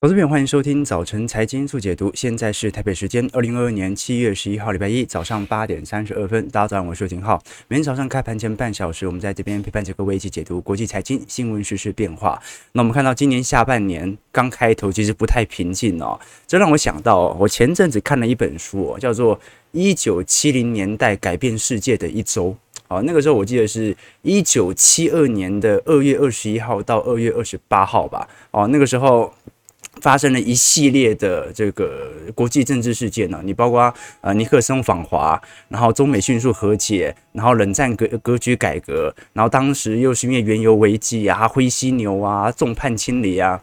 投资朋友，欢迎收听早晨财经速解读。现在是台北时间二零二二年七月十一号，礼拜一早上八点三十二分。大家早上，我是景浩。每天早上开盘前半小时，我们在这边陪伴着各位一起解读国际财经新闻、时事变化。那我们看到今年下半年刚开头，其实不太平静哦。这让我想到，我前阵子看了一本书，叫做《一九七零年代改变世界的一周》。哦，那个时候我记得是一九七二年的二月二十一号到二月二十八号吧。哦，那个时候。发生了一系列的这个国际政治事件呢，你包括呃尼克松访华，然后中美迅速和解，然后冷战格格局改革，然后当时又是因为原油危机啊、灰犀牛啊、众叛亲离啊，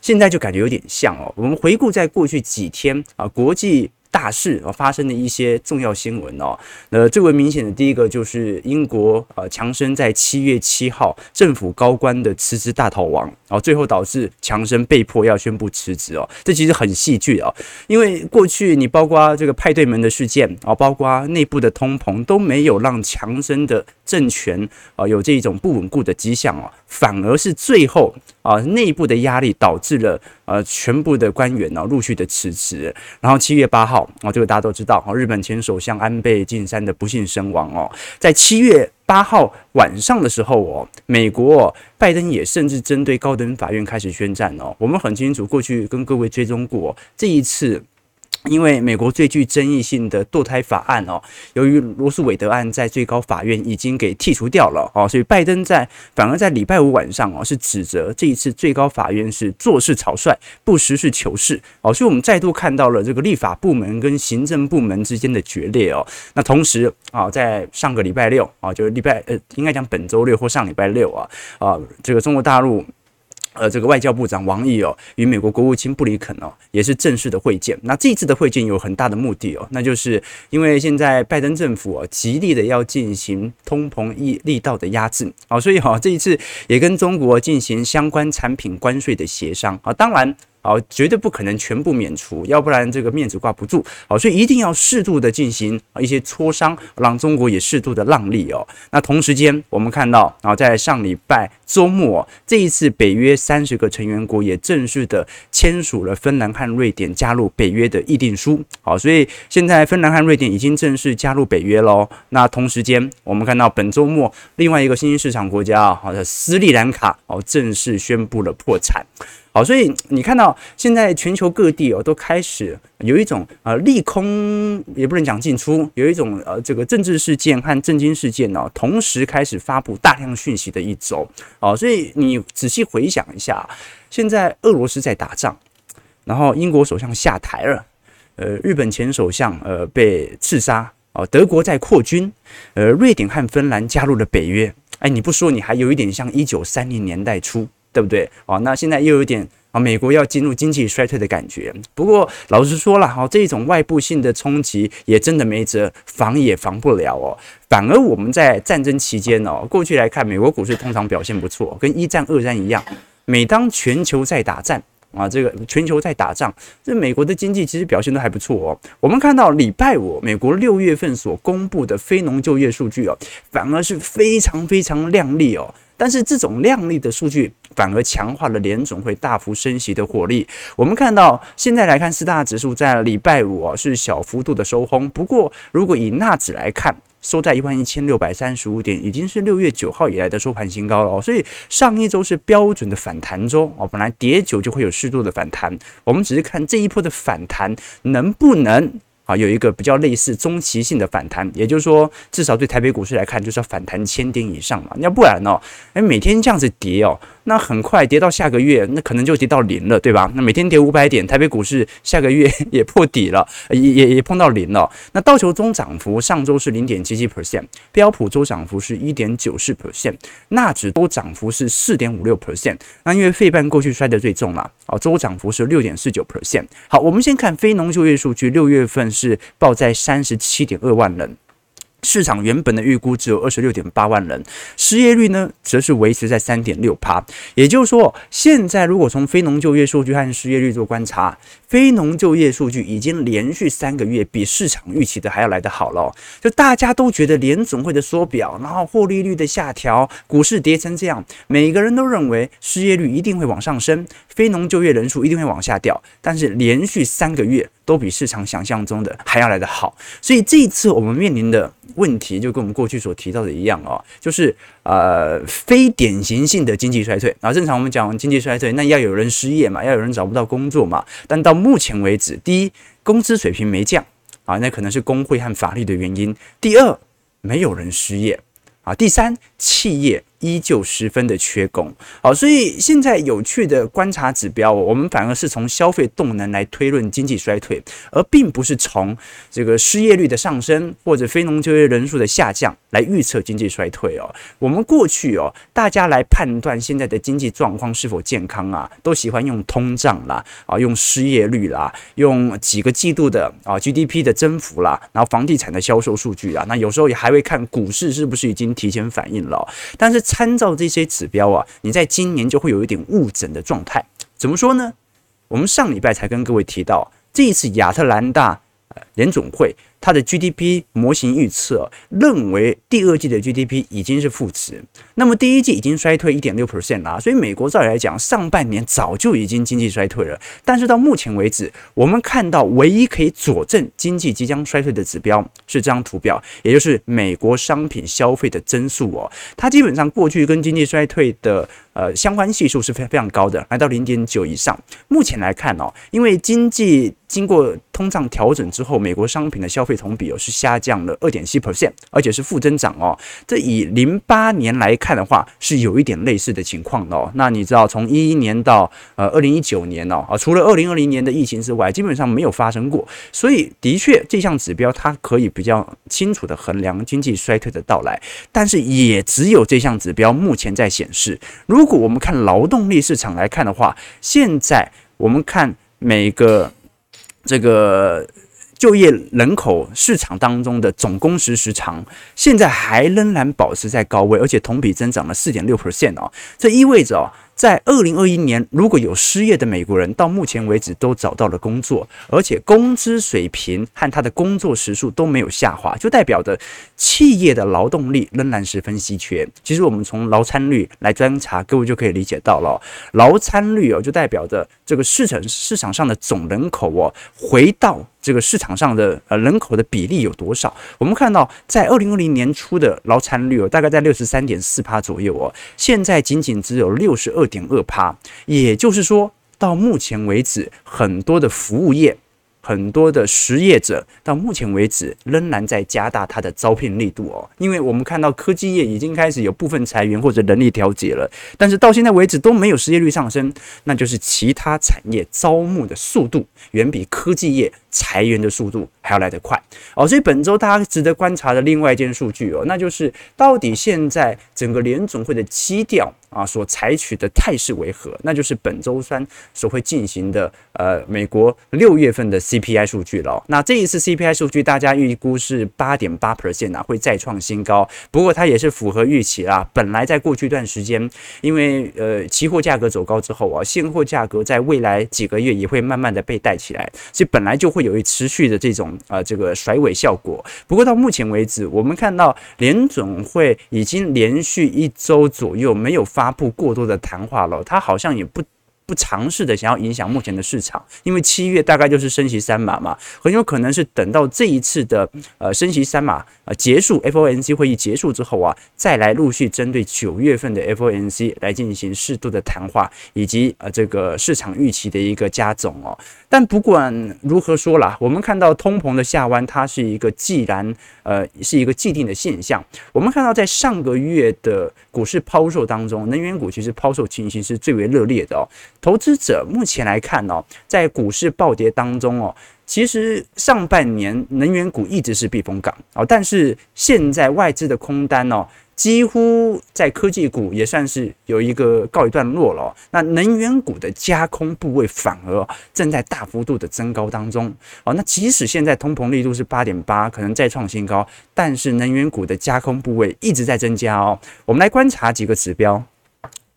现在就感觉有点像哦。我们回顾在过去几天啊，国际。大事啊，发生的一些重要新闻哦。那最为明显的第一个就是英国呃强生在七月七号政府高官的辞职大逃亡，然后最后导致强生被迫要宣布辞职哦。这其实很戏剧哦，因为过去你包括这个派对门的事件啊，包括内部的通膨都没有让强生的政权啊有这种不稳固的迹象哦，反而是最后啊内部的压力导致了呃全部的官员呢陆续的辞职，然后七月八号。哦，这个大家都知道，哦，日本前首相安倍晋三的不幸身亡哦，在七月八号晚上的时候哦，美国，拜登也甚至针对高等法院开始宣战哦。我们很清楚，过去跟各位追踪过这一次。因为美国最具争议性的堕胎法案哦，由于罗诉韦德案在最高法院已经给剔除掉了哦，所以拜登在反而在礼拜五晚上哦，是指责这一次最高法院是做事草率，不实事求是哦，所以我们再度看到了这个立法部门跟行政部门之间的决裂哦。那同时啊，在上个礼拜六啊，就是礼拜呃，应该讲本周六或上礼拜六啊啊，这个中国大陆。呃，这个外交部长王毅哦，与美国国务卿布林肯哦，也是正式的会见。那这一次的会见有很大的目的哦，那就是因为现在拜登政府哦，极力的要进行通膨力力道的压制啊，所以哈，这一次也跟中国进行相关产品关税的协商啊，当然。好，绝对不可能全部免除，要不然这个面子挂不住。好，所以一定要适度的进行一些磋商，让中国也适度的让利哦。那同时间，我们看到，然后在上礼拜周末，这一次北约三十个成员国也正式的签署了芬兰和瑞典加入北约的议定书。好，所以现在芬兰和瑞典已经正式加入北约喽。那同时间，我们看到本周末另外一个新兴市场国家啊，好的斯里兰卡哦，正式宣布了破产。好，所以你看到现在全球各地哦，都开始有一种呃利空，也不能讲进出，有一种呃这个政治事件和政经事件哦，同时开始发布大量讯息的一周。哦，所以你仔细回想一下，现在俄罗斯在打仗，然后英国首相下台了，呃，日本前首相呃被刺杀，哦，德国在扩军，呃，瑞典和芬兰加入了北约。哎，你不说，你还有一点像一九三零年代初。对不对？哦，那现在又有点啊，美国要进入经济衰退的感觉。不过老实说了，哈，这种外部性的冲击也真的没辙，防也防不了哦。反而我们在战争期间哦，过去来看，美国股市通常表现不错，跟一战、二战一样。每当全球在打战啊，这个全球在打仗，这美国的经济其实表现都还不错哦。我们看到礼拜五美国六月份所公布的非农就业数据哦，反而是非常非常亮丽哦。但是这种亮丽的数据反而强化了联总会大幅升息的火力。我们看到现在来看，四大指数在礼拜五啊是小幅度的收红。不过，如果以纳指来看，收在一万一千六百三十五点，已经是六月九号以来的收盘新高了哦。所以上一周是标准的反弹周哦，本来跌久就会有适度的反弹。我们只是看这一波的反弹能不能。啊，有一个比较类似中期性的反弹，也就是说，至少对台北股市来看，就是要反弹千点以上嘛。要不然哦，诶，每天这样子跌哦。那很快跌到下个月，那可能就跌到零了，对吧？那每天跌五百点，台北股市下个月 也破底了，也也也碰到零了。那道琼中涨幅上周是零点七七 percent，标普周涨幅是一点九四 percent，纳指都涨幅是四点五六 percent。那因为费半过去摔得最重了，啊，周涨幅是六点四九 percent。好，我们先看非农就业数据，六月份是报在三十七点二万人。市场原本的预估只有二十六点八万人，失业率呢，则是维持在三点六趴。也就是说，现在如果从非农就业数据和失业率做观察，非农就业数据已经连续三个月比市场预期的还要来得好了。就大家都觉得联总会的缩表，然后获利率的下调，股市跌成这样，每个人都认为失业率一定会往上升，非农就业人数一定会往下掉。但是连续三个月都比市场想象中的还要来得好，所以这一次我们面临的。问题就跟我们过去所提到的一样哦，就是呃非典型性的经济衰退。啊正常我们讲经济衰退，那要有人失业嘛，要有人找不到工作嘛。但到目前为止，第一，工资水平没降啊，那可能是工会和法律的原因；第二，没有人失业啊；第三，企业。依旧十分的缺工，好，所以现在有趣的观察指标，我们反而是从消费动能来推论经济衰退，而并不是从这个失业率的上升或者非农就业人数的下降来预测经济衰退哦。我们过去哦，大家来判断现在的经济状况是否健康啊，都喜欢用通胀啦，啊，用失业率啦，用几个季度的啊 GDP 的增幅啦，然后房地产的销售数据啊，那有时候也还会看股市是不是已经提前反应了，但是。参照这些指标啊，你在今年就会有一点误诊的状态。怎么说呢？我们上礼拜才跟各位提到，这一次亚特兰大联总会。它的 GDP 模型预测认为第二季的 GDP 已经是负值，那么第一季已经衰退一点六 percent 了，所以美国照理来讲，上半年早就已经经济衰退了。但是到目前为止，我们看到唯一可以佐证经济即将衰退的指标是这张图表，也就是美国商品消费的增速哦，它基本上过去跟经济衰退的呃相关系数是非非常高的，来到零点九以上。目前来看哦，因为经济经过通胀调整之后，美国商品的消费同比哦是下降了二点七 percent，而且是负增长哦。这以零八年来看的话，是有一点类似的情况哦。那你知道，从一一年到呃二零一九年哦，啊，除了二零二零年的疫情之外，基本上没有发生过。所以的确，这项指标它可以比较清楚地衡量经济衰退的到来。但是也只有这项指标目前在显示。如果我们看劳动力市场来看的话，现在我们看每个这个。就业人口市场当中的总工时时长，现在还仍然保持在高位，而且同比增长了四点六 percent 哦，这意味着哦。在二零二一年，如果有失业的美国人，到目前为止都找到了工作，而且工资水平和他的工作时数都没有下滑，就代表着企业的劳动力仍然十分稀缺。其实我们从劳参率来观察，各位就可以理解到了，劳参率哦，就代表着这个市场市场上的总人口哦，回到这个市场上的呃人口的比例有多少？我们看到在二零二零年初的劳参率哦，大概在六十三点四趴左右哦，现在仅仅只有六十二。点二趴，也就是说，到目前为止，很多的服务业。很多的失业者到目前为止仍然在加大他的招聘力度哦，因为我们看到科技业已经开始有部分裁员或者人力调节了，但是到现在为止都没有失业率上升，那就是其他产业招募的速度远比科技业裁员的速度还要来得快哦。所以本周大家值得观察的另外一件数据哦，那就是到底现在整个联总会的基调啊所采取的态势为何？那就是本周三所会进行的呃美国六月份的。CPI 数据了，那这一次 CPI 数据大家预估是八点八 percent 啊，会再创新高。不过它也是符合预期啦。本来在过去一段时间，因为呃期货价格走高之后啊，现货价格在未来几个月也会慢慢的被带起来，所以本来就会有一持续的这种呃这个甩尾效果。不过到目前为止，我们看到联总会已经连续一周左右没有发布过多的谈话了，它好像也不。不尝试的想要影响目前的市场，因为七月大概就是升息三码嘛，很有可能是等到这一次的呃升息三码呃结束，FOMC 会议结束之后啊，再来陆续针对九月份的 FOMC 来进行适度的谈话，以及呃这个市场预期的一个加总哦。但不管如何说啦，我们看到通膨的下弯，它是一个既然呃是一个既定的现象。我们看到在上个月的股市抛售当中，能源股其实抛售情形是最为热烈的哦。投资者目前来看哦，在股市暴跌当中哦，其实上半年能源股一直是避风港哦，但是现在外资的空单哦。几乎在科技股也算是有一个告一段落了。那能源股的加空部位反而正在大幅度的增高当中。哦，那即使现在通膨力度是八点八，可能再创新高，但是能源股的加空部位一直在增加哦。我们来观察几个指标。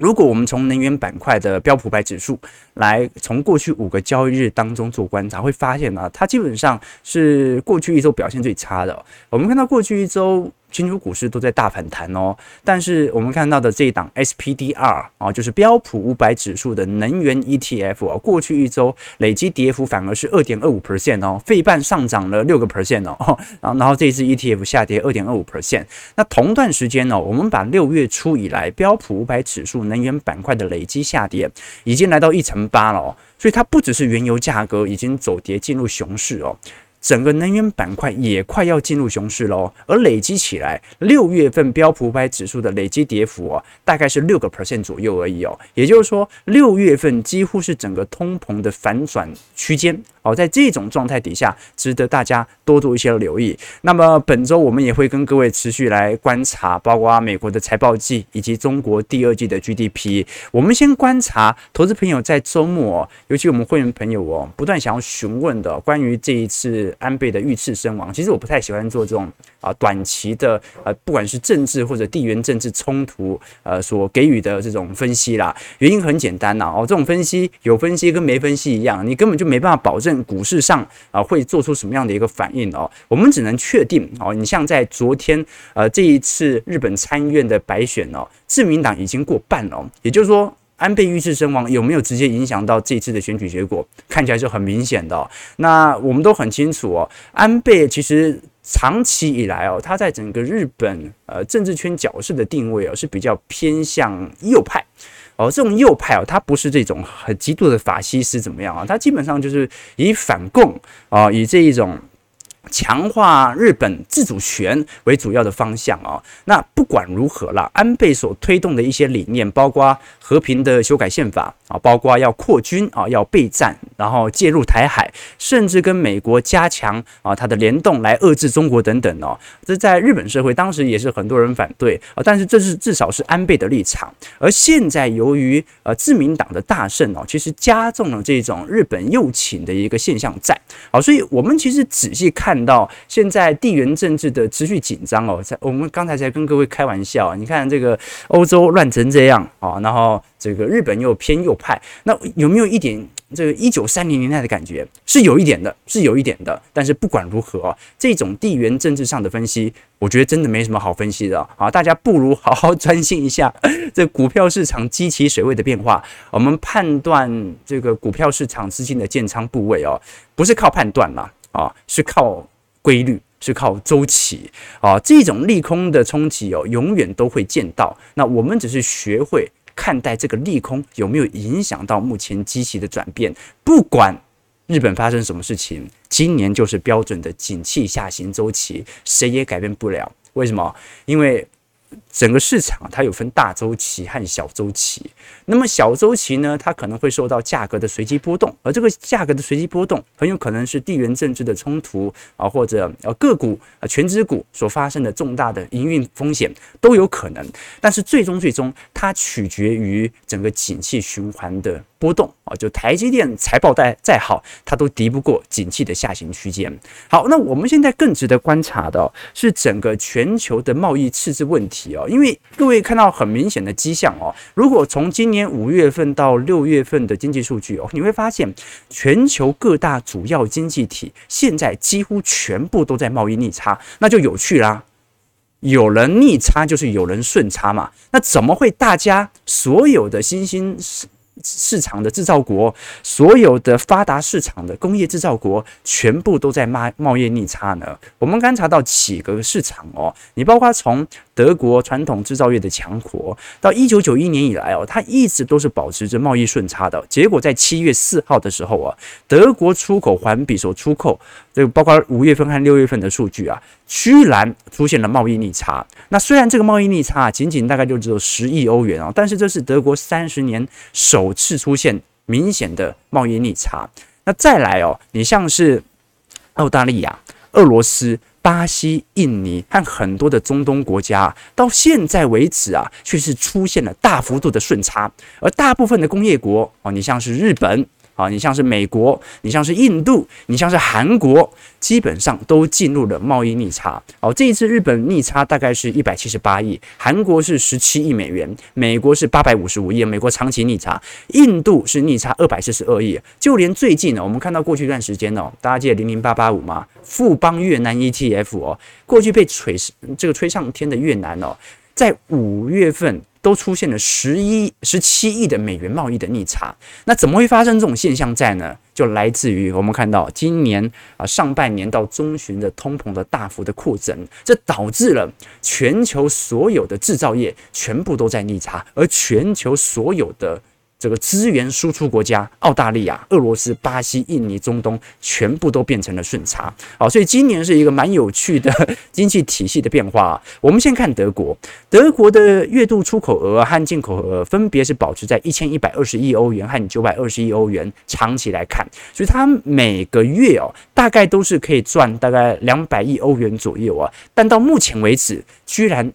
如果我们从能源板块的标普百指数来从过去五个交易日当中做观察，会发现呢，它基本上是过去一周表现最差的。我们看到过去一周。全球股市都在大反弹哦，但是我们看到的这一档 SPDR 啊，就是标普五百指数的能源 ETF 啊，过去一周累计跌幅反而是二点二五 percent 哦，费半上涨了六个 percent 哦，然后然后这支 ETF 下跌二点二五 percent。那同段时间呢，我们把六月初以来标普五百指数能源板块的累计下跌已经来到一成八了哦，所以它不只是原油价格已经走跌进入熊市哦。整个能源板块也快要进入熊市喽，而累积起来，六月份标普五百指数的累积跌幅哦，大概是六个 percent 左右而已哦。也就是说，六月份几乎是整个通膨的反转区间。哦，在这种状态底下，值得大家多做一些留意。那么本周我们也会跟各位持续来观察，包括美国的财报季以及中国第二季的 GDP。我们先观察投资朋友在周末，尤其我们会员朋友哦，不断想要询问的关于这一次安倍的遇刺身亡。其实我不太喜欢做这种啊短期的呃，不管是政治或者地缘政治冲突呃所给予的这种分析啦。原因很简单呐，哦，这种分析有分析跟没分析一样，你根本就没办法保证。股市上啊会做出什么样的一个反应哦？我们只能确定哦，你像在昨天呃这一次日本参议院的白选哦，自民党已经过半了，也就是说安倍遇刺身亡有没有直接影响到这次的选举结果？看起来是很明显的。那我们都很清楚哦，安倍其实长期以来哦，他在整个日本呃政治圈角色的定位哦是比较偏向右派。哦，这种右派哦，他不是这种很极度的法西斯怎么样啊？他基本上就是以反共啊，以这一种强化日本自主权为主要的方向啊。那不管如何啦，安倍所推动的一些理念，包括和平的修改宪法。啊，包括要扩军啊，要备战，然后介入台海，甚至跟美国加强啊它的联动来遏制中国等等哦。这在日本社会当时也是很多人反对啊，但是这是至少是安倍的立场。而现在由于呃自民党的大胜哦，其实加重了这种日本右倾的一个现象在。好，所以我们其实仔细看看到现在地缘政治的持续紧张哦，在我们刚才才跟各位开玩笑，你看这个欧洲乱成这样啊，然后。这个日本又偏右派，那有没有一点这个一九三零年代的感觉？是有一点的，是有一点的。但是不管如何，这种地缘政治上的分析，我觉得真的没什么好分析的啊。大家不如好好专心一下 这股票市场基期水位的变化。我们判断这个股票市场资金的建仓部位哦，不是靠判断啦，啊，是靠规律，是靠周期啊。这种利空的冲击哦，永远都会见到。那我们只是学会。看待这个利空有没有影响到目前机器的转变？不管日本发生什么事情，今年就是标准的景气下行周期，谁也改变不了。为什么？因为。整个市场它有分大周期和小周期，那么小周期呢，它可能会受到价格的随机波动，而这个价格的随机波动很有可能是地缘政治的冲突啊，或者呃个股啊权值股所发生的重大的营运风险都有可能，但是最终最终它取决于整个景气循环的波动啊，就台积电财报再再好，它都敌不过景气的下行区间。好，那我们现在更值得观察的是整个全球的贸易赤字问题哦。因为各位看到很明显的迹象哦，如果从今年五月份到六月份的经济数据哦，你会发现全球各大主要经济体现在几乎全部都在贸易逆差，那就有趣啦。有人逆差就是有人顺差嘛，那怎么会大家所有的新兴市场的制造国，所有的发达市场的工业制造国，全部都在贸贸易逆差呢？我们观察到几个市场哦，你包括从德国传统制造业的强国，到一九九一年以来哦，它一直都是保持着贸易顺差的。结果在七月四号的时候啊，德国出口环比所出口，这个包括五月份和六月份的数据啊，居然出现了贸易逆差。那虽然这个贸易逆差仅仅大概就只有十亿欧元啊，但是这是德国三十年首次出现明显的贸易逆差。那再来哦，你像是澳大利亚。俄罗斯、巴西、印尼和很多的中东国家，到现在为止啊，却是出现了大幅度的顺差，而大部分的工业国哦，你像是日本。啊，你像是美国，你像是印度，你像是韩国，基本上都进入了贸易逆差。哦，这一次日本逆差大概是一百七十八亿，韩国是十七亿美元，美国是八百五十五亿，美国长期逆差，印度是逆差二百四十二亿。就连最近呢，我们看到过去一段时间哦，大家记得零零八八五吗？富邦越南 ETF 哦，过去被吹这个吹上天的越南哦，在五月份。都出现了十一、十七亿的美元贸易的逆差，那怎么会发生这种现象在呢？就来自于我们看到今年啊上半年到中旬的通膨的大幅的扩增，这导致了全球所有的制造业全部都在逆差，而全球所有的。这个资源输出国家，澳大利亚、俄罗斯、巴西、印尼、中东，全部都变成了顺差。好，所以今年是一个蛮有趣的 经济体系的变化。我们先看德国，德国的月度出口额和进口额分别是保持在一千一百二十亿欧元和九百二十亿欧元，长期来看，所以它每个月哦，大概都是可以赚大概两百亿欧元左右啊。但到目前为止，居然。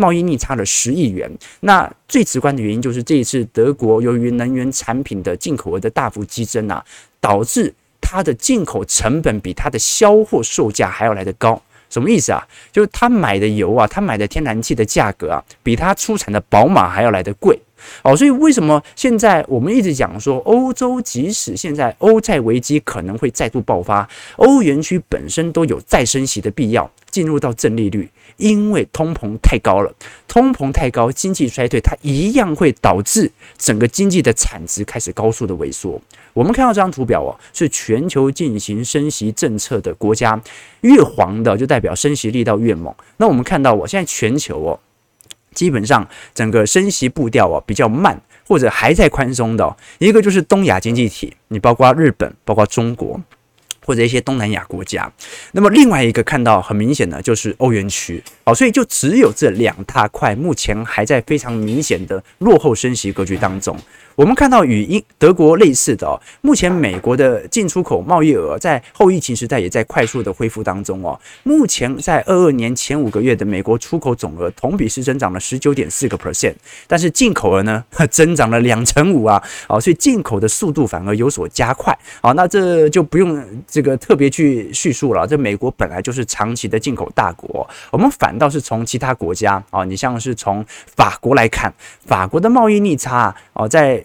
贸易逆差了十亿元，那最直观的原因就是这一次德国由于能源产品的进口额的大幅激增啊，导致它的进口成本比它的销货售价还要来得高。什么意思啊？就是他买的油啊，他买的天然气的价格啊，比他出产的宝马还要来得贵。哦，所以为什么现在我们一直讲说，欧洲即使现在欧债危机可能会再度爆发，欧元区本身都有再升息的必要，进入到正利率，因为通膨太高了，通膨太高，经济衰退，它一样会导致整个经济的产值开始高速的萎缩。我们看到这张图表哦，是全球进行升息政策的国家，越黄的就代表升息力道越猛。那我们看到，我现在全球哦。基本上整个升息步调啊比较慢，或者还在宽松的，一个就是东亚经济体，你包括日本，包括中国，或者一些东南亚国家。那么另外一个看到很明显的就是欧元区，好，所以就只有这两大块目前还在非常明显的落后升息格局当中。我们看到与英德国类似的，目前美国的进出口贸易额在后疫情时代也在快速的恢复当中哦。目前在二二年前五个月的美国出口总额同比是增长了十九点四个 percent，但是进口额呢 增长了两成五啊，哦，所以进口的速度反而有所加快。好，那这就不用这个特别去叙述了。这美国本来就是长期的进口大国，我们反倒是从其他国家啊，你像是从法国来看，法国的贸易逆差哦，在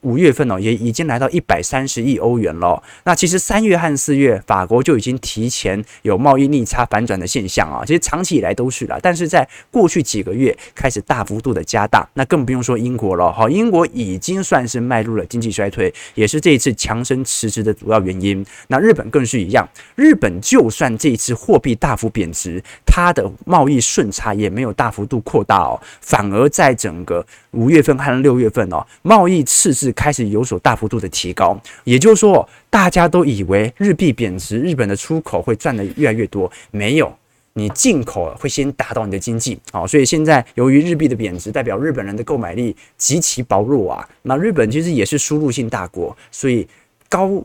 五月份哦，也已经来到一百三十亿欧元了。那其实三月和四月，法国就已经提前有贸易逆差反转的现象啊。其实长期以来都是啦，但是在过去几个月开始大幅度的加大。那更不用说英国了，好，英国已经算是迈入了经济衰退，也是这一次强生辞职的主要原因。那日本更是一样，日本就算这一次货币大幅贬值，它的贸易顺差也没有大幅度扩大哦，反而在整个五月份和六月份哦，贸易赤字。开始有所大幅度的提高，也就是说，大家都以为日币贬值，日本的出口会赚得越来越多，没有，你进口会先打到你的经济啊，所以现在由于日币的贬值，代表日本人的购买力极其薄弱啊。那日本其实也是输入性大国，所以高。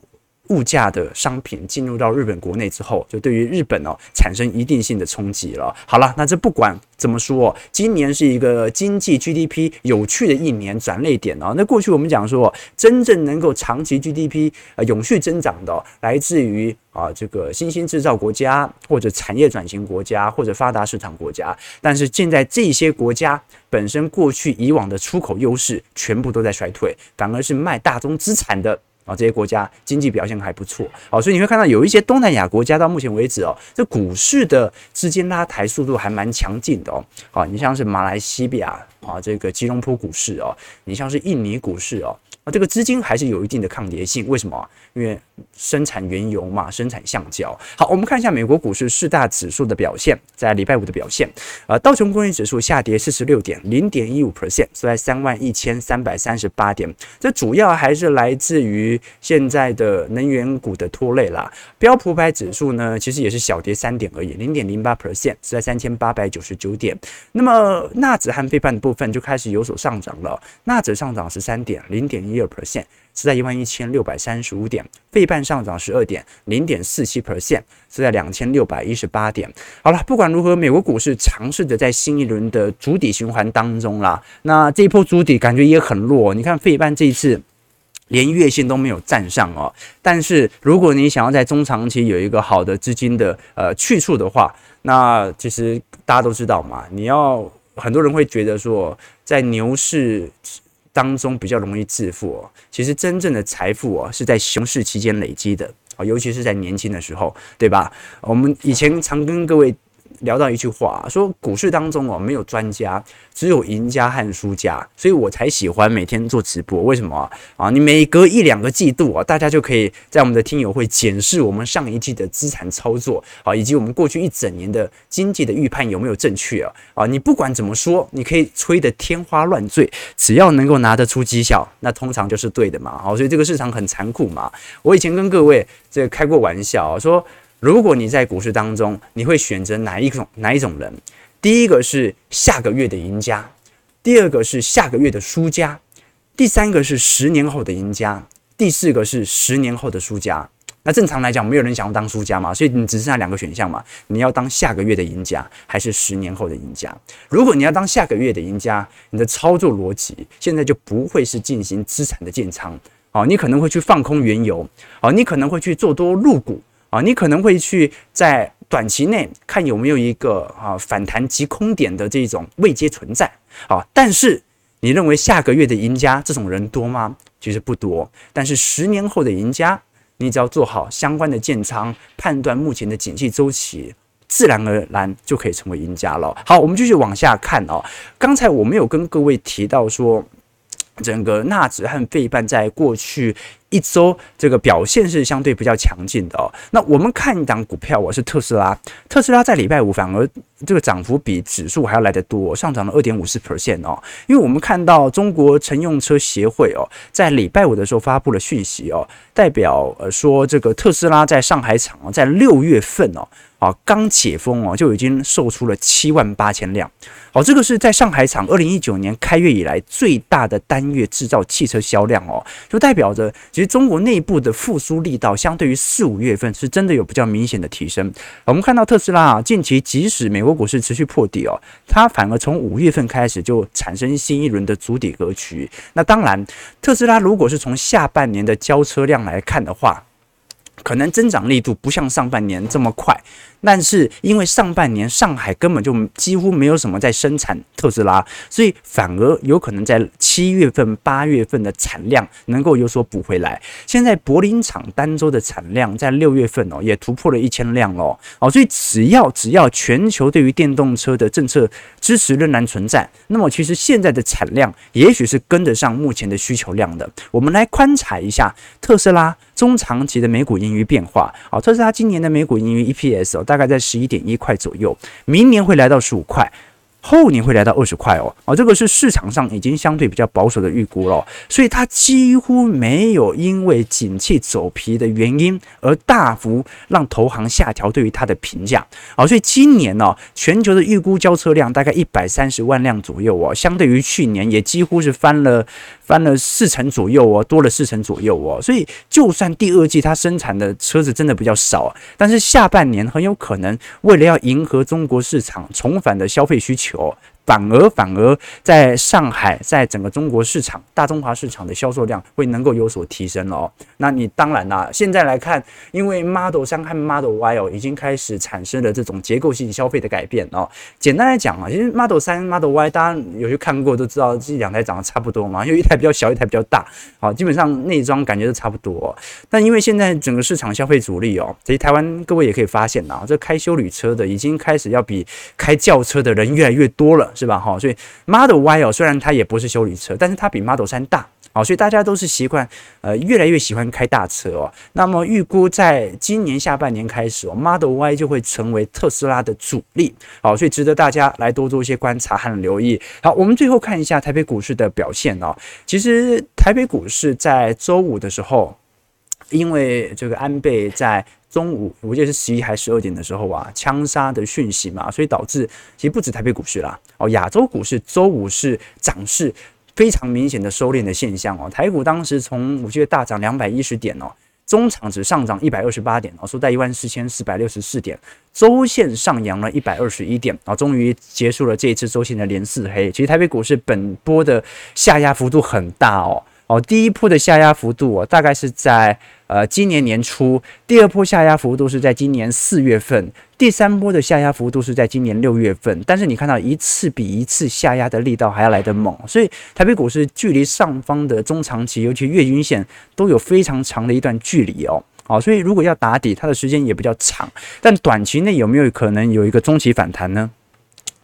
物价的商品进入到日本国内之后，就对于日本哦产生一定性的冲击了。好了，那这不管怎么说，今年是一个经济 GDP 有趣的一年转捩点哦。那过去我们讲说，真正能够长期 GDP 呃永续增长的，来自于啊这个新兴制造国家或者产业转型国家或者发达市场国家。但是现在这些国家本身过去以往的出口优势全部都在衰退，反而是卖大宗资产的。啊，这些国家经济表现还不错，好，所以你会看到有一些东南亚国家到目前为止哦，这股市的资金拉抬速度还蛮强劲的哦。好，你像是马来西亚啊，这个吉隆坡股市哦，你像是印尼股市哦。啊，这个资金还是有一定的抗跌性，为什么？因为生产原油嘛，生产橡胶。好，我们看一下美国股市四大指数的表现，在礼拜五的表现。呃，道琼工业指数下跌四十六点，零点一五 percent，收在三万一千三百三十八点。这主要还是来自于现在的能源股的拖累啦。标普五百指数呢，其实也是小跌三点而已，零点零八 percent，是在三千八百九十九点。那么纳指和费半的部分就开始有所上涨了，纳指上涨十三点，零点一。一二 percent，是在一万一千六百三十五点，费半上涨十二点，零点四七 percent，是在两千六百一十八点。好了，不管如何，美国股市尝试着在新一轮的筑底循环当中啦。那这一波筑底感觉也很弱，你看费半这一次连月线都没有站上哦。但是如果你想要在中长期有一个好的资金的呃去处的话，那其实大家都知道嘛，你要。很多人会觉得说，在牛市当中比较容易致富哦。其实真正的财富哦，是在熊市期间累积的啊，尤其是在年轻的时候，对吧？我们以前常跟各位。聊到一句话，说股市当中哦，没有专家，只有赢家和输家，所以我才喜欢每天做直播。为什么啊？你每隔一两个季度啊，大家就可以在我们的听友会检视我们上一季的资产操作啊，以及我们过去一整年的经济的预判有没有正确啊？啊，你不管怎么说，你可以吹得天花乱坠，只要能够拿得出绩效，那通常就是对的嘛。好，所以这个市场很残酷嘛。我以前跟各位这开过玩笑说。如果你在股市当中，你会选择哪一种哪一种人？第一个是下个月的赢家，第二个是下个月的输家，第三个是十年后的赢家，第四个是十年后的输家。那正常来讲，没有人想要当输家嘛，所以你只剩下两个选项嘛，你要当下个月的赢家，还是十年后的赢家？如果你要当下个月的赢家，你的操作逻辑现在就不会是进行资产的建仓，哦，你可能会去放空原油，哦，你可能会去做多入股。啊，你可能会去在短期内看有没有一个啊反弹及空点的这种位阶存在啊，但是你认为下个月的赢家这种人多吗？其实不多。但是十年后的赢家，你只要做好相关的建仓，判断目前的景气周期，自然而然就可以成为赢家了。好，我们继续往下看哦。刚才我没有跟各位提到说，整个纳指和费半在过去。一周这个表现是相对比较强劲的哦。那我们看一档股票，我是特斯拉。特斯拉在礼拜五反而这个涨幅比指数还要来得多，上涨了二点五四 percent 哦。因为我们看到中国乘用车协会哦，在礼拜五的时候发布了讯息哦，代表呃说这个特斯拉在上海厂哦，在六月份哦。啊，刚解封哦，就已经售出了七万八千辆。好，这个是在上海厂二零一九年开业以来最大的单月制造汽车销量哦，就代表着其实中国内部的复苏力道相对于四五月份是真的有比较明显的提升。我们看到特斯拉啊，近期即使美国股市持续破底哦，它反而从五月份开始就产生新一轮的筑底格局。那当然，特斯拉如果是从下半年的交车量来看的话，可能增长力度不像上半年这么快。但是因为上半年上海根本就几乎没有什么在生产特斯拉，所以反而有可能在七月份、八月份的产量能够有所补回来。现在柏林厂单周的产量在六月份哦也突破了一千辆哦哦，所以只要只要全球对于电动车的政策支持仍然存在，那么其实现在的产量也许是跟得上目前的需求量的。我们来观察一下特斯拉中长期的每股盈余变化啊，特斯拉今年的每股盈余 EPS 哦大大概在十一点一块左右，明年会来到十五块。后年会来到二十块哦，哦，这个是市场上已经相对比较保守的预估了，所以它几乎没有因为景气走皮的原因而大幅让投行下调对于它的评价，好，所以今年呢，全球的预估交车量大概一百三十万辆左右哦，相对于去年也几乎是翻了翻了四成左右哦，多了四成左右哦，所以就算第二季它生产的车子真的比较少，但是下半年很有可能为了要迎合中国市场重返的消费需求。反而反而在上海，在整个中国市场、大中华市场的销售量会能够有所提升哦。那你当然啦，现在来看，因为 Model 3和 Model Y 哦，已经开始产生了这种结构性消费的改变哦。简单来讲啊，其实 Model 3、Model Y，大家有去看过都知道，这两台长得差不多嘛，因为一台比较小，一台比较大，好，基本上内装感觉都差不多。但因为现在整个市场消费主力哦，所以台湾各位也可以发现呐，这开休旅车的已经开始要比开轿车的人越来越多了。是吧？哈，所以 Model Y 哦，虽然它也不是修理车，但是它比 Model 3大，好，所以大家都是习惯，呃，越来越喜欢开大车哦。那么预估在今年下半年开始哦，Model Y 就会成为特斯拉的主力，好，所以值得大家来多做一些观察和留意。好，我们最后看一下台北股市的表现哦。其实台北股市在周五的时候，因为这个安倍在中午，我记得是十一还十二点的时候啊，枪杀的讯息嘛，所以导致其实不止台北股市啦，哦，亚洲股市周五是涨势非常明显的收敛的现象哦。台股当时从五月大涨两百一十点哦。中场只上涨一百二十八点哦，收在一万四千四百六十四点，周线上扬了一百二十一点啊，终于结束了这一次周线的连四黑。其实台北股市本波的下压幅度很大哦。哦，第一波的下压幅度哦，大概是在呃今年年初；第二波下压幅度是在今年四月份；第三波的下压幅度是在今年六月份。但是你看到一次比一次下压的力道还要来得猛，所以台北股市距离上方的中长期，尤其月均线都有非常长的一段距离哦。好，所以如果要打底，它的时间也比较长。但短期内有没有可能有一个中期反弹呢？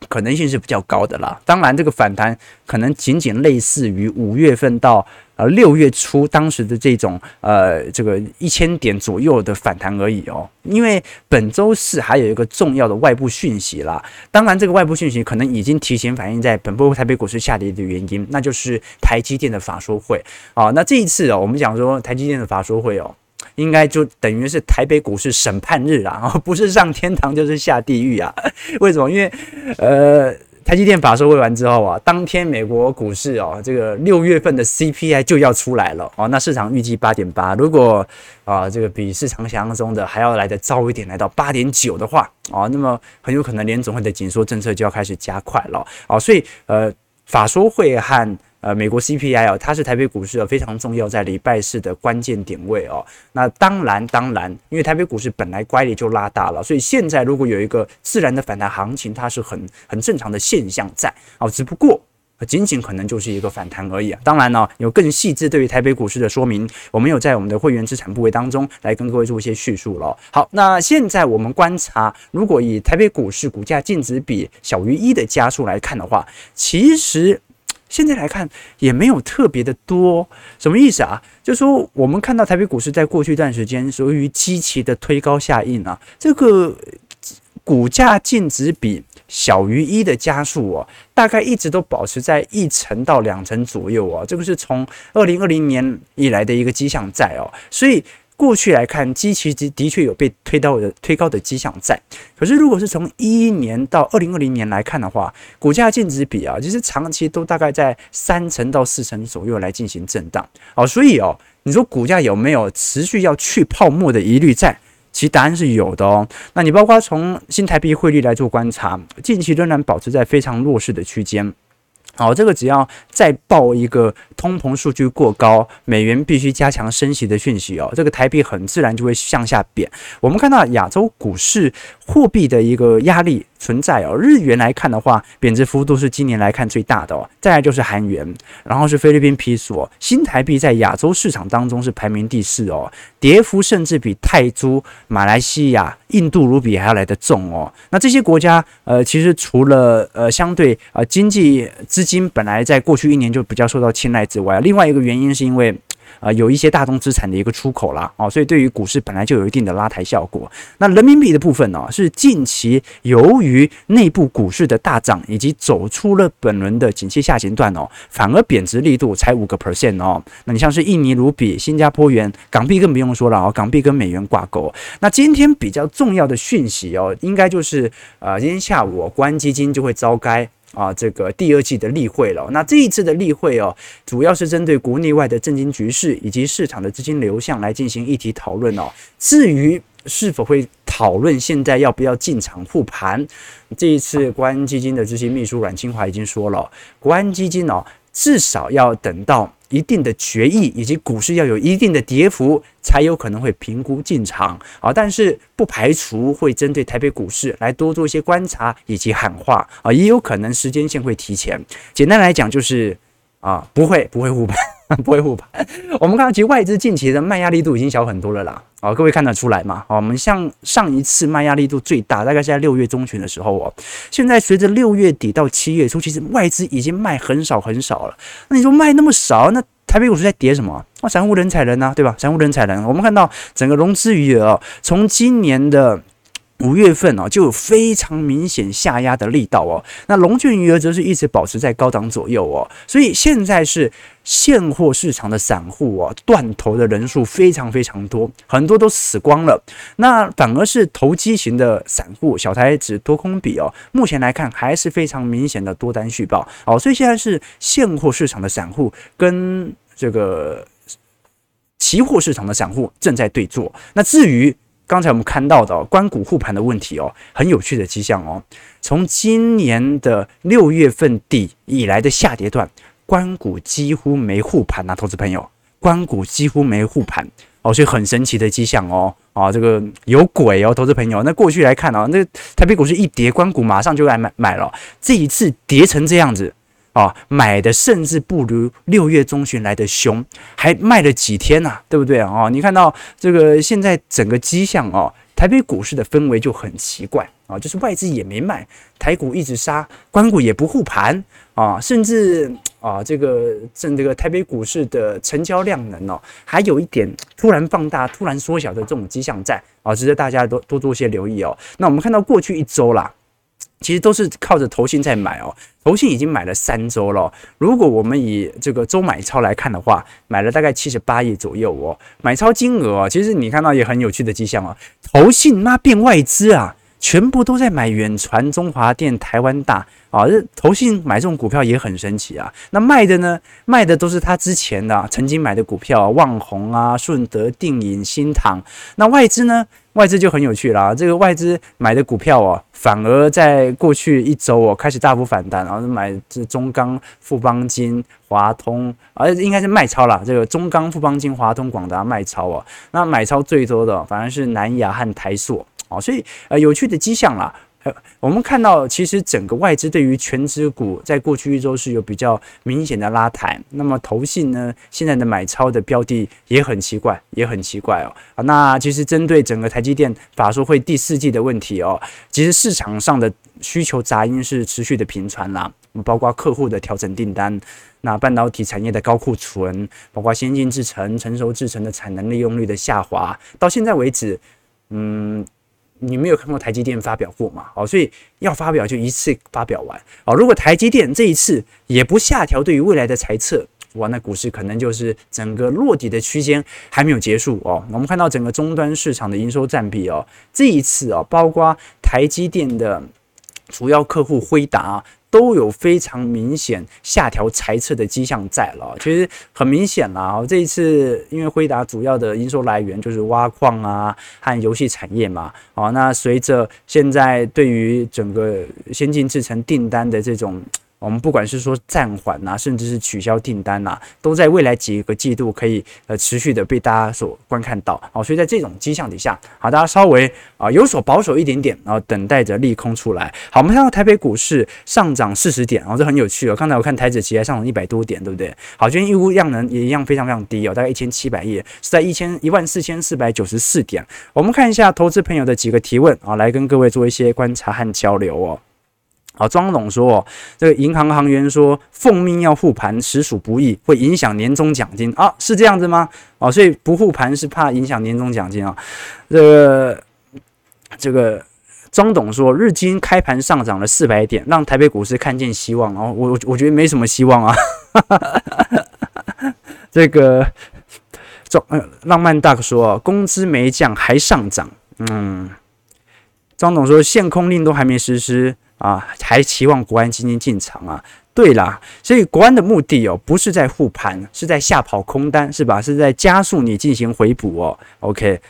可能性是比较高的啦。当然，这个反弹可能仅仅类似于五月份到呃六月初当时的这种呃这个一千点左右的反弹而已哦。因为本周四还有一个重要的外部讯息啦。当然，这个外部讯息可能已经提前反映在本波台北股市下跌的原因，那就是台积电的法说会啊。那这一次哦，我们讲说台积电的法说会哦。应该就等于是台北股市审判日啊，不是上天堂就是下地狱啊。为什么？因为呃，台积电法说会完之后啊，当天美国股市哦，这个六月份的 CPI 就要出来了哦。那市场预计八点八，如果啊这个比市场想象中的还要来的早一点，来到八点九的话啊，那么很有可能联总会的紧缩政策就要开始加快了啊。所以呃，法说会和呃，美国 CPI 哦，它是台北股市非常重要，在礼拜四的关键点位哦。那当然，当然，因为台北股市本来乖离就拉大了，所以现在如果有一个自然的反弹行情，它是很很正常的现象在哦。只不过仅仅可能就是一个反弹而已啊。当然呢，有更细致对于台北股市的说明，我们有在我们的会员资产部位当中来跟各位做一些叙述了。好，那现在我们观察，如果以台北股市股价净值比小于一的加数来看的话，其实。现在来看也没有特别的多，什么意思啊？就是说我们看到台北股市在过去一段时间属于积极的推高下印啊，这个股价净值比小于一的加速哦，大概一直都保持在一成到两成左右哦，这个是从二零二零年以来的一个迹象在哦，所以。过去来看，基期的的确有被推到的推高的迹象在。可是，如果是从一一年到二零二零年来看的话，股价净值比啊，其实长期都大概在三成到四成左右来进行震荡。哦，所以哦，你说股价有没有持续要去泡沫的疑虑在？其实答案是有的哦。那你包括从新台币汇率来做观察，近期仍然保持在非常弱势的区间。哦，这个只要再报一个通膨数据过高，美元必须加强升息的讯息哦，这个台币很自然就会向下贬。我们看到亚洲股市货币的一个压力存在哦，日元来看的话，贬值幅度是今年来看最大的哦，再来就是韩元，然后是菲律宾比索，新台币在亚洲市场当中是排名第四哦，跌幅甚至比泰铢、马来西亚、印度卢比还要来得重哦。那这些国家呃，其实除了呃相对、呃、经济资金本来在过去一年就比较受到青睐之外，另外一个原因是因为。呃，有一些大宗资产的一个出口啦，哦，所以对于股市本来就有一定的拉抬效果。那人民币的部分呢、是近期由于内部股市的大涨，以及走出了本轮的景气下行段哦，反而贬值力度才五个 percent 哦。那你像是印尼卢比、新加坡元、港币更不用说了哦，港币跟美元挂钩。那今天比较重要的讯息哦，应该就是呃，今天下午关基金就会召开。啊，这个第二季的例会了。那这一次的例会哦，主要是针对国内外的政经局势以及市场的资金流向来进行议题讨论哦。至于是否会讨论现在要不要进场护盘，这一次国安基金的执行秘书阮清华已经说了，国安基金哦，至少要等到。一定的决议以及股市要有一定的跌幅，才有可能会评估进场啊。但是不排除会针对台北股市来多做一些观察以及喊话啊，也有可能时间线会提前。简单来讲就是啊，不会不会护盘，不会护盘。我们看到其实外资近期的卖压力度已经小很多了啦。啊，各位看得出来吗？我们像上一次卖压力度最大，大概是在六月中旬的时候哦。现在随着六月底到七月初，其实外资已经卖很少很少了。那你说卖那么少，那台北股市在跌什么？那散户人踩人呐，对吧？散户人踩人。我们看到整个融资余额哦，从今年的五月份哦，就有非常明显下压的力道哦。那融券余额则是一直保持在高档左右哦。所以现在是现货市场的散户啊，断头的人数非常非常多，很多都死光了。那反而是投机型的散户，小台指多空比哦，目前来看还是非常明显的多单续报哦。所以现在是现货市场的散户跟这个期货市场的散户正在对坐。那至于刚才我们看到的关股护盘的问题哦，很有趣的迹象哦。从今年的六月份底以来的下跌段。关股几乎没护盘啊，投资朋友，关股几乎没护盘。哦，所以很神奇的迹象哦，啊，这个有鬼哦，投资朋友，那过去来看啊，那台北股市一跌，关股马上就来买买了，这一次跌成这样子啊，买的甚至不如六月中旬来的凶，还卖了几天呐、啊，对不对啊？你看到这个现在整个迹象哦，台北股市的氛围就很奇怪。啊，就是外资也没卖，台股一直杀，关股也不护盘。啊，甚至。啊，这个正这个台北股市的成交量能哦，还有一点突然放大、突然缩小的这种迹象在啊，值得大家多多做些留意哦。那我们看到过去一周啦，其实都是靠着投信在买哦，投信已经买了三周了。如果我们以这个周买超来看的话，买了大概七十八亿左右哦，买超金额啊，其实你看到也很有趣的迹象哦，投信那变外资啊。全部都在买远传、中华电、台湾大啊，这投信买这种股票也很神奇啊。那卖的呢？卖的都是他之前的、曾经买的股票啊，旺宏啊、顺德、定影、新唐。那外资呢？外资就很有趣啦。这个外资买的股票哦，反而在过去一周哦开始大幅反弹，然后买这中钢、富邦金、华通，而、啊、应该是卖超啦。这个中钢、富邦金、华通、广达卖超哦。那买超最多的反而是南亚和台塑。哦，所以呃，有趣的迹象啦，呃，我们看到其实整个外资对于权值股在过去一周是有比较明显的拉抬。那么投信呢，现在的买超的标的也很奇怪，也很奇怪哦。啊，那其实针对整个台积电法说会第四季的问题哦，其实市场上的需求杂音是持续的频传啦，包括客户的调整订单，那半导体产业的高库存，包括先进制程、成熟制程的产能利用率的下滑，到现在为止，嗯。你没有看过台积电发表过嘛？哦，所以要发表就一次发表完哦。如果台积电这一次也不下调对于未来的猜测，哇，那股市可能就是整个落底的区间还没有结束哦。我们看到整个终端市场的营收占比哦，这一次哦，包括台积电的主要客户辉达。都有非常明显下调裁测的迹象在了，其实很明显啦。这一次因为辉达主要的营收来源就是挖矿啊和游戏产业嘛，哦，那随着现在对于整个先进制程订单的这种。我们不管是说暂缓呐，甚至是取消订单呐、都在未来几个季度可以呃持续的被大家所观看到。好，所以在这种迹象底下，好，大家稍微啊有所保守一点点，然后等待着利空出来。好，我们看到台北股市上涨四十点，然后这很有趣哦。刚才我看台指期还上涨一百多点，对不对？好，今天预估量能也一样非常非常低哦，大概一千七百亿，是在一千一万四千四百九十四点。我们看一下投资朋友的几个提问啊，来跟各位做一些观察和交流哦。好，庄董说，这个银行行员说，奉命要护盘，实属不易，会影响年终奖金啊，是这样子吗？哦，所以不护盘是怕影响年终奖金啊。这个这个庄董说，日经开盘上涨了四百点，让台北股市看见希望哦。我我我觉得没什么希望啊。这个庄浪漫大哥说，工资没降还上涨。嗯，庄董说，限空令都还没实施。啊，还期望国安基金进场啊？对啦，所以国安的目的哦，不是在护盘，是在吓跑空单，是吧？是在加速你进行回补哦。OK，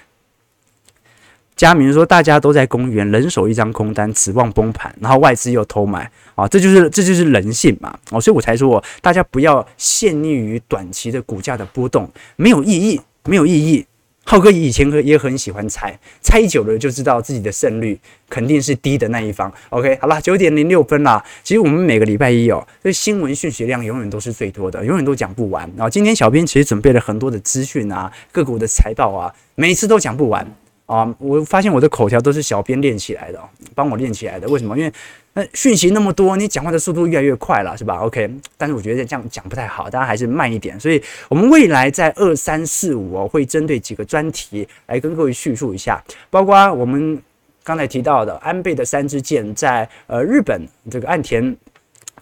佳明说大家都在公园，人手一张空单，指望崩盘，然后外资又偷买啊，这就是这就是人性嘛。哦，所以我才说，大家不要陷溺于短期的股价的波动，没有意义，没有意义。浩哥以前也很喜欢猜，猜久了就知道自己的胜率肯定是低的那一方。OK，好了，九点零六分啦。其实我们每个礼拜一哦，这新闻讯息量永远都是最多的，永远都讲不完。然后今天小编其实准备了很多的资讯啊，各国的财报啊，每次都讲不完啊。我发现我的口条都是小编练起来的，帮我练起来的。为什么？因为那讯息那么多，你讲话的速度越来越快了，是吧？OK，但是我觉得这样讲不太好，大家还是慢一点。所以，我们未来在二三四五哦，会针对几个专题来跟各位叙述一下，包括我们刚才提到的安倍的三支箭在呃日本这个岸田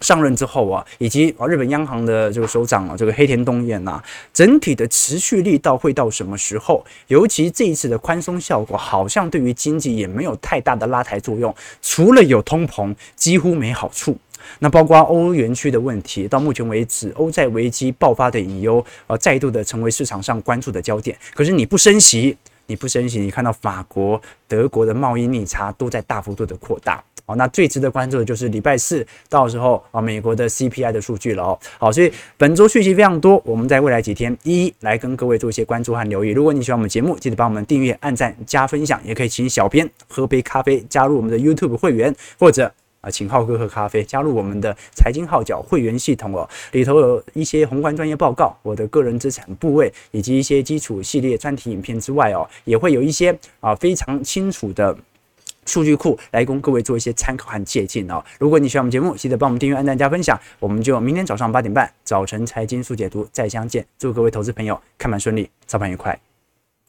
上任之后啊，以及啊日本央行的这个首长啊，这个黑田东彦呐，整体的持续力道会到什么时候？尤其这一次的宽松效果，好像对于经济也没有太大的拉抬作用，除了有通膨，几乎没好处。那包括欧元区的问题，到目前为止，欧债危机爆发的隐忧，呃，再度的成为市场上关注的焦点。可是你不升息，你不升息，你看到法国、德国的贸易逆差都在大幅度的扩大。好，那最值得关注的就是礼拜四到时候啊，美国的 CPI 的数据了哦。好，所以本周讯息非常多，我们在未来几天一一来跟各位做一些关注和留意。如果你喜欢我们节目，记得帮我们订阅、按赞、加分享，也可以请小编喝杯咖啡，加入我们的 YouTube 会员，或者啊，请浩哥喝咖啡，加入我们的财经号角会员系统哦。里头有一些宏观专业报告，我的个人资产部位，以及一些基础系列专题影片之外哦，也会有一些啊非常清楚的。数据库来供各位做一些参考和借鉴哦。如果你喜欢我们节目，记得帮我们订阅、按赞、加分享。我们就明天早上八点半，早晨财经速解读再相见。祝各位投资朋友看盘顺利，操盘愉快。